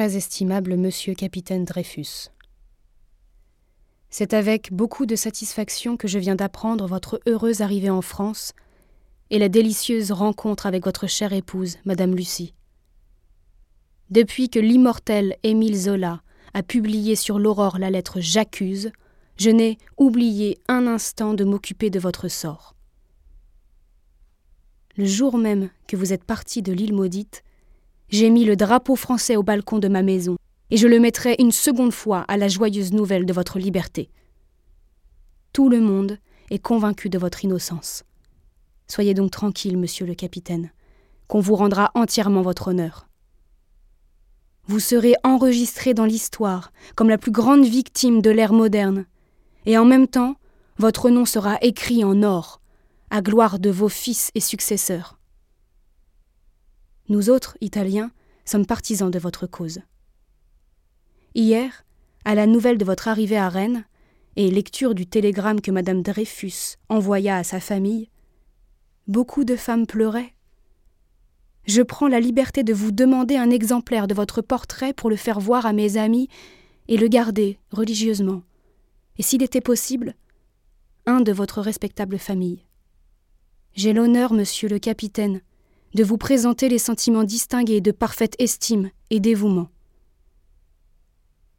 Très estimable monsieur capitaine Dreyfus. C'est avec beaucoup de satisfaction que je viens d'apprendre votre heureuse arrivée en France et la délicieuse rencontre avec votre chère épouse, Madame Lucie. Depuis que l'immortel Émile Zola a publié sur l'aurore la lettre J'accuse, je n'ai oublié un instant de m'occuper de votre sort. Le jour même que vous êtes parti de l'île maudite, j'ai mis le drapeau français au balcon de ma maison, et je le mettrai une seconde fois à la joyeuse nouvelle de votre liberté. Tout le monde est convaincu de votre innocence. Soyez donc tranquille, monsieur le capitaine, qu'on vous rendra entièrement votre honneur. Vous serez enregistré dans l'histoire comme la plus grande victime de l'ère moderne, et en même temps, votre nom sera écrit en or, à gloire de vos fils et successeurs. Nous autres, Italiens, sommes partisans de votre cause. Hier, à la nouvelle de votre arrivée à Rennes, et lecture du télégramme que Madame Dreyfus envoya à sa famille, Beaucoup de femmes pleuraient. Je prends la liberté de vous demander un exemplaire de votre portrait pour le faire voir à mes amis et le garder religieusement, et s'il était possible, un de votre respectable famille. J'ai l'honneur, monsieur le capitaine, de vous présenter les sentiments distingués de parfaite estime et dévouement.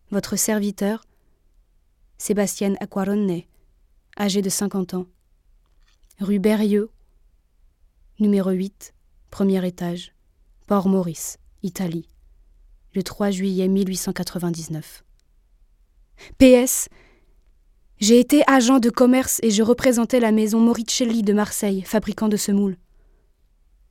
Votre serviteur, Sébastien Aquaronne, âgé de cinquante ans, rue Berrieux, Numéro 8, premier étage, Port Maurice, Italie, le 3 juillet 1899. PS. J'ai été agent de commerce et je représentais la maison Moricelli de Marseille, fabricant de semoule.